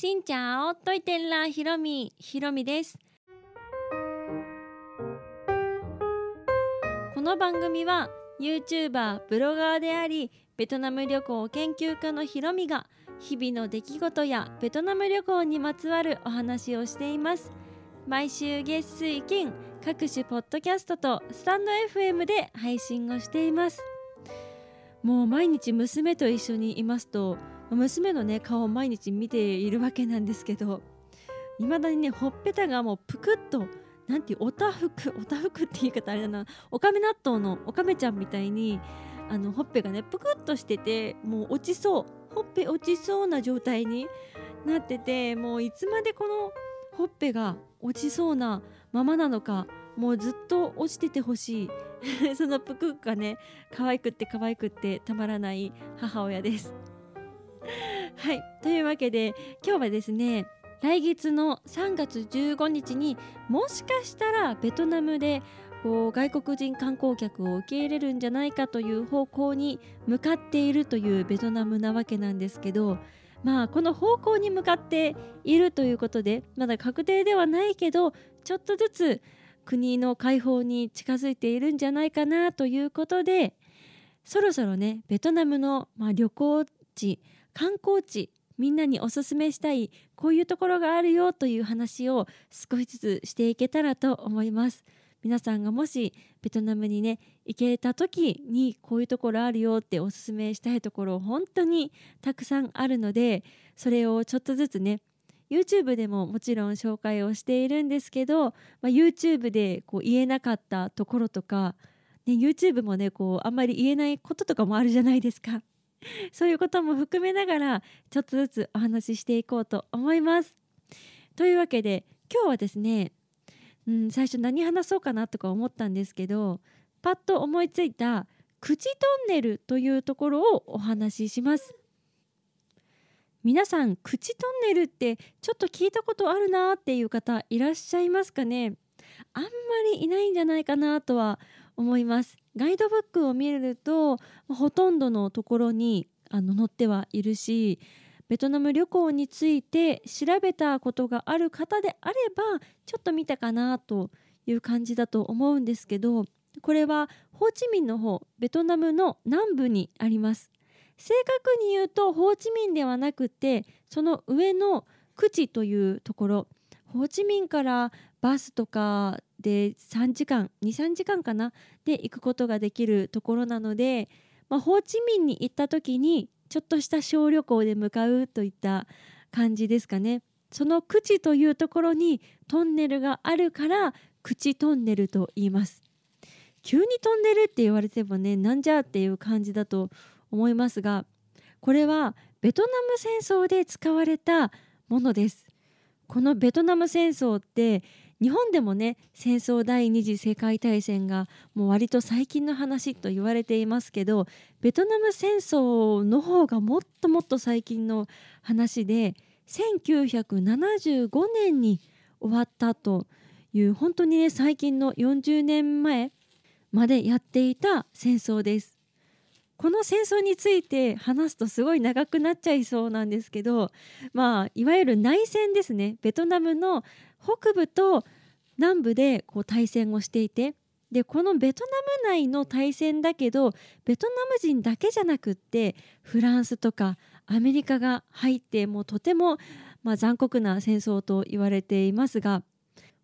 しんちゃおといてんらひろみひろみです。この番組は YouTuber ブロガーでありベトナム旅行研究家のひろみが日々の出来事やベトナム旅行にまつわるお話をしています。毎週月水金各種ポッドキャストとスタンド FM で配信をしています。もう毎日娘と一緒にいますと娘のね顔を毎日見ているわけなんですけどいまだにねほっぺたがもうぷくっとなんていうおたふくおたふくって言い方あれだなおかめ納豆のおかめちゃんみたいにあのほっぺがねぷくっとしててもう落ちそうほっぺ落ちそうな状態になっててもういつまでこのほっぺが落ちそうなままなのかもうずっと落ちててほしい。そのぷくがね可愛くって可愛くってたまらない母親です。はい。というわけで今日はですね来月の3月15日にもしかしたらベトナムでこう外国人観光客を受け入れるんじゃないかという方向に向かっているというベトナムなわけなんですけどまあこの方向に向かっているということでまだ確定ではないけどちょっとずつ国の解放に近づいているんじゃないかなということでそろそろねベトナムの、まあ、旅行地観光地みんなにおすすめしたいこういうところがあるよという話を少しずつしていけたらと思います皆さんがもしベトナムにね行けた時にこういうところあるよっておすすめしたいところ本当にたくさんあるのでそれをちょっとずつね YouTube でももちろん紹介をしているんですけど、まあ、YouTube でこう言えなかったところとか、ね、YouTube もねこうあんまり言えないこととかもあるじゃないですか。そういうことも含めながらちょっとずつお話ししていこうと思います。というわけで今日はですね、うん、最初何話そうかなとか思ったんですけどパッと思いついた口トンネルというところをお話しします。皆さん口トンネルってちょっと聞いたことあるなっていう方いらっしゃいますかね？あんまりいないんじゃないかなとは思います。ガイドブックを見るとほとんどのところにあの載ってはいるしベトナム旅行について調べたことがある方であればちょっと見たかなという感じだと思うんですけどこれはホーチミンの方ベトナムの南部にあります。正確に言うとホーチミンではなくてその上のクチというところ。ホーチミンからバスとかで3時間23時間かな？で行くことができるところなので、まあ、ホーチミンに行った時にちょっとした小旅行で向かうといった感じですかね。その口というところにトンネルがあるから口トンネルと言います。急にトンネルって言われてもねなんじゃっていう感じだと思いますがこれはベトナム戦争で使われたものですこのベトナム戦争って日本でもね戦争第二次世界大戦がもう割と最近の話と言われていますけどベトナム戦争の方がもっともっと最近の話で1975年に終わったという本当にね最近の40年前までやっていた戦争です。この戦争について話すとすごい長くなっちゃいそうなんですけどまあいわゆる内戦ですね。ベトナムの北部と南部でこう対戦をしていてでこのベトナム内の対戦だけどベトナム人だけじゃなくってフランスとかアメリカが入ってもうとても、まあ、残酷な戦争と言われていますが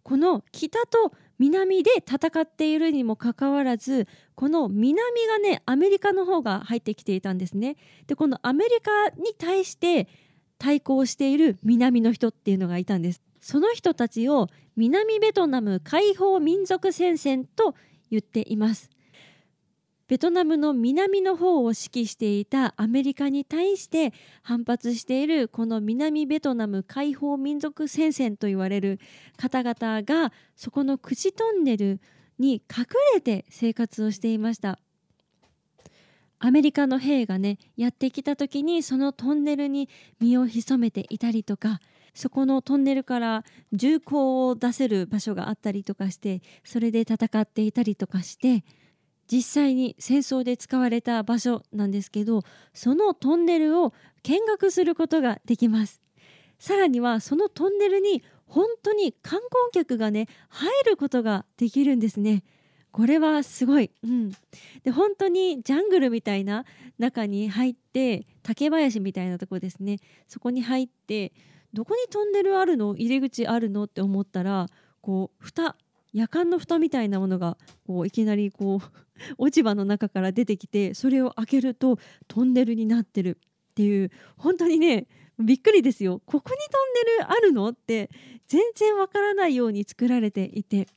この北と南で戦っているにもかかわらずこの南がねアメリカの方が入ってきていたんですね。でこのアメリカに対して対抗している南の人っていうのがいたんです。その人たちを南ベトナム解放民族戦線と言っています。ベトナムの南の方を指揮していたアメリカに対して反発しているこの南ベトナム解放民族戦線と言われる方々がそこの口トンネルに隠れて生活をしていましたアメリカの兵がねやってきた時にそのトンネルに身を潜めていたりとかそこのトンネルから銃口を出せる場所があったりとかしてそれで戦っていたりとかして実際に戦争で使われた場所なんですけどそのトンネルを見学することができますさらにはそのトンネルに本当に観光客がね入ることができるんですね。これはすごい、うん、で本当にジャングルみたいな中に入って竹林みたいなとこですね。そこに入ってどこにトンネルあるの？入り口あるの？って思ったらこう蓋夜間の蓋みたいなものがこういきなりこう 落ち葉の中から出てきてそれを開けるとトンネルになってるっていう。本当にねびっくりですよ。ここにトンネルあるの？って全然わからないように作られていて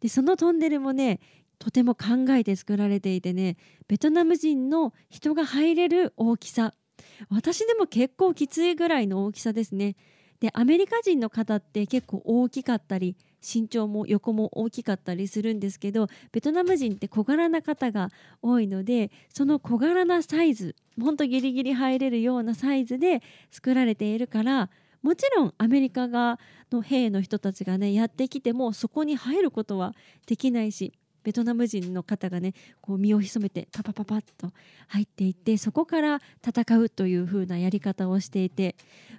でそのトンネルもねとても考えて作られていてねベトナム人の人が入れる大きさ。私でも結構きついぐらいの大きさですね。でアメリカ人の方って結構大きかったり身長も横も大きかったりするんですけどベトナム人って小柄な方が多いのでその小柄なサイズほんとギリギリ入れるようなサイズで作られているからもちろんアメリカ側の兵の人たちがねやってきてもそこに入ることはできないしベトナム人の方がねこう身を潜めてパパパパッと入っていってそこから戦うという風なやり方をしていて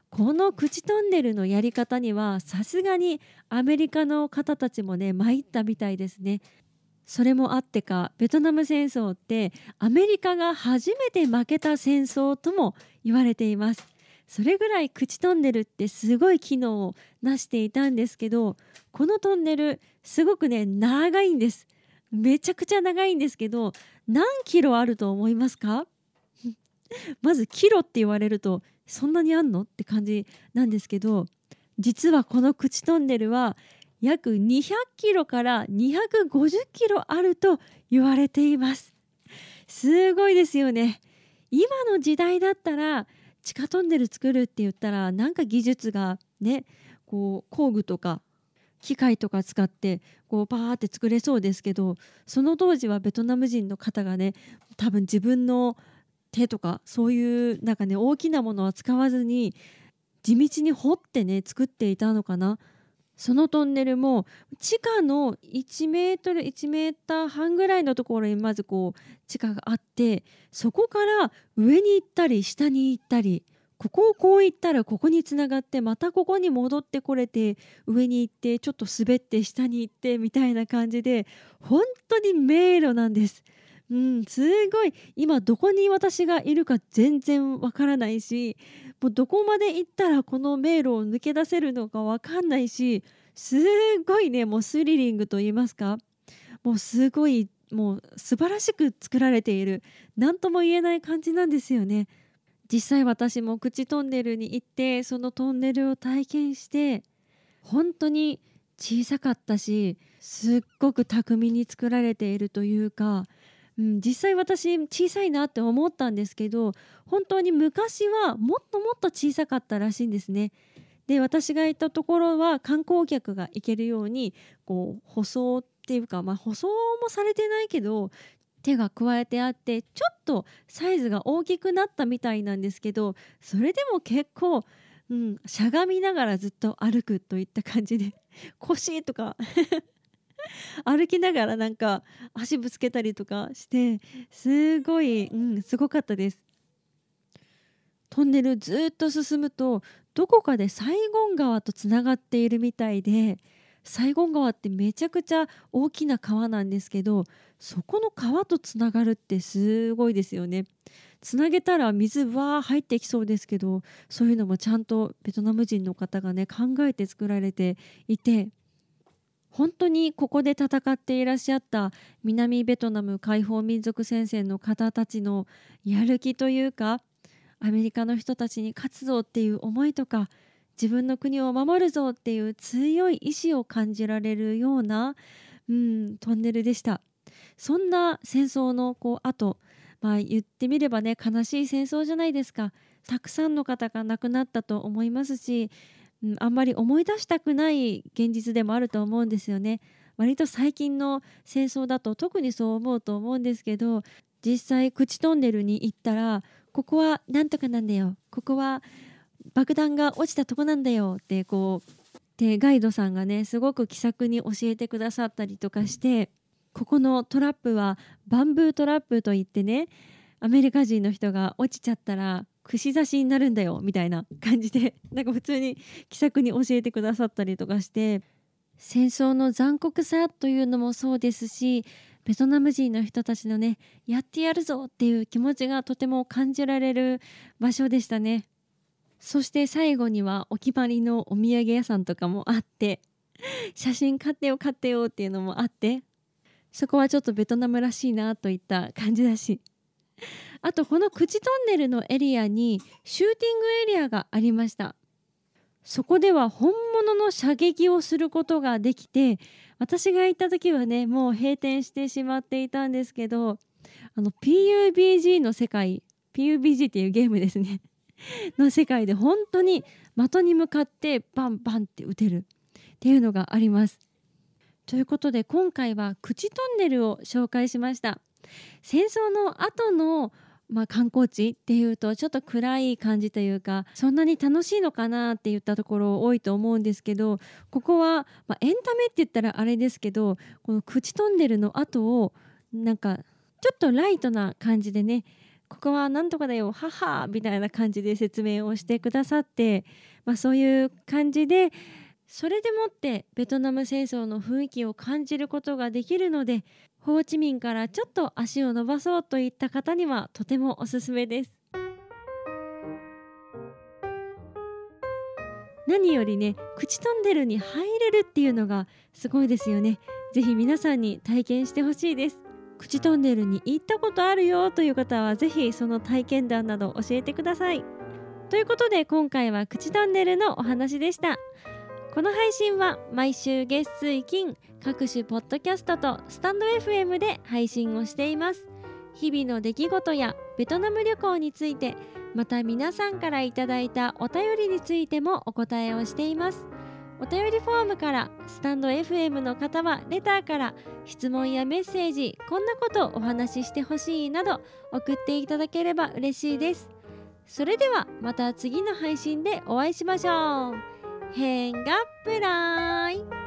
この口トンネルのやり方にはさすがにアメリカの方たちもね参ったみたいですね。それもあってかベトナム戦争ってアメリカが初めて負けた戦争とも言われていますそれぐらい口トンネルってすごい機能を成していたんですけどこのトンネルすごくね長いんです。めちゃくちゃ長いんですけど何キロあると思いますか？まずキロって言われるとそんなにあんのって感じなんですけど実はこの口トンネルは約200キロから250キロあると言われています。すごいですよね。今の時代だったら地下トンネル作るって言ったらなんか技術がねこう工具とか機械とか使ってこうパーって作れそうですけどその当時はベトナム人の方がね多分自分の手とかそういうなんかね大きなものは使わずに地道に掘ってね作っていたのかな。そのトンネルも地下の1メートル1メーター半ぐらいのところにまずこう地下があってそこから上に行ったり下に行ったりここをこう行ったらここにつながってまたここに戻ってこれて上に行ってちょっと滑って下に行ってみたいな感じで本当に迷路なんです。うん、すごい。今どこに私がいるか全然わからないしもうどこまで行ったらこの迷路を抜け出せるのかわかんないしすごいねもうスリリングと言いますか。もうすごいもう素晴らしく作られている。何とも言えない感じなんですよね。実際私も口トンネルに行ってそのトンネルを体験して本当に小さかったしすっごく巧みに作られているというか、うん、実際私小さいなって思ったんですけど本当に昔はもっともっと小さかったらしいんですね。で私が行ったところは観光客が行けるようにこう舗装っていうか、まあ、舗装もされてないけど手が加えてあってちょっとサイズが大きくなったみたいなんですけどそれでも結構、うん、しゃがみながらずっと歩くといった感じで腰とか 歩きながらなんか足ぶつけたりとかしてすごい、うん、すごかったです。トンネルずっと進むとどこかでサイゴン川とつながっているみたいでサイゴン川ってめちゃくちゃ大きな川なんですけどそこの川とつながるってすごいですよね。つなげたら水は入ってきそうですけどそういうのもちゃんとベトナム人の方がね考えて作られていて本当にここで戦っていらっしゃった南ベトナム解放民族戦線の方たちのやる気というかアメリカの人たちに勝つぞっていう思いとか自分の国を守るぞっていう強い意志を感じられるような、うん、トンネルでした。そんな戦争のこう後まあ言ってみればね悲しい戦争じゃないですか。たくさんの方が亡くなったと思いますし、うん、あんまり思い出したくない現実でもあると思うんですよね。割と最近の戦争だと特にそう思うと思うんですけど実際口トンネルに行ったらここはなんとかなんだよ。ここは爆弾が落ちたとこなんだよ。ってこうでガイドさんがねすごく気さくに教えてくださったりとかしてここのトラップはバンブートラップといってねアメリカ人の人が落ちちゃったら串刺しになるんだよみたいな感じで なんか普通に気さくに教えてくださったりとかして戦争の残酷さというのもそうですしベトナム人の人たちのねやってやるぞっていう気持ちがとても感じられる場所でしたね。そして最後にはお決まりのお土産屋さんとかもあって 写真買ってよ買ってよっていうのもあってそこはちょっとベトナムらしいなといった感じだし。あとこの口トンネルのエリアにシューティングエリアがありましたそこでは本物の射撃をすることができて私が行った時はねもう閉店してしまっていたんですけどあの PUBG の世界 PUBG っていうゲームですね の世界で本当に的に向かってバンバンって撃てるっていうのがあります。ということで今回は口トンネルを紹介しました。戦争の後のまあ、観光地っていうとちょっと暗い感じというかそんなに楽しいのかなって言ったところ多いと思うんですけどここは、まあ、エンタメって言ったらあれですけどこの口トンネルの後をなんかちょっとライトな感じでねここはなんとかだよ母みたいな感じで説明をしてくださって、まあ、そういう感じでそれでもってベトナム戦争の雰囲気を感じることができるのでホーチミンからちょっと足を伸ばそうといった方にはとてもおすすめです。何よりね口トンネルに入れるっていうのがすごいですよね。ぜひ皆さんに体験してほしいです。口トンネルに行ったことあるよという方はぜひその体験談など教えてください。ということで今回は口トンネルのお話でした。この配信は毎週月水金各種ポッドキャストとスタンド FM で配信をしています。日々の出来事やベトナム旅行についてまた皆さんからいただいたお便りについてもお答えをしています。お便りフォームからスタンド FM の方はレターから質問やメッセージこんなことをお話ししてほしいなど送っていただければ嬉しいです。それではまた次の配信でお会いしましょう。変がプライ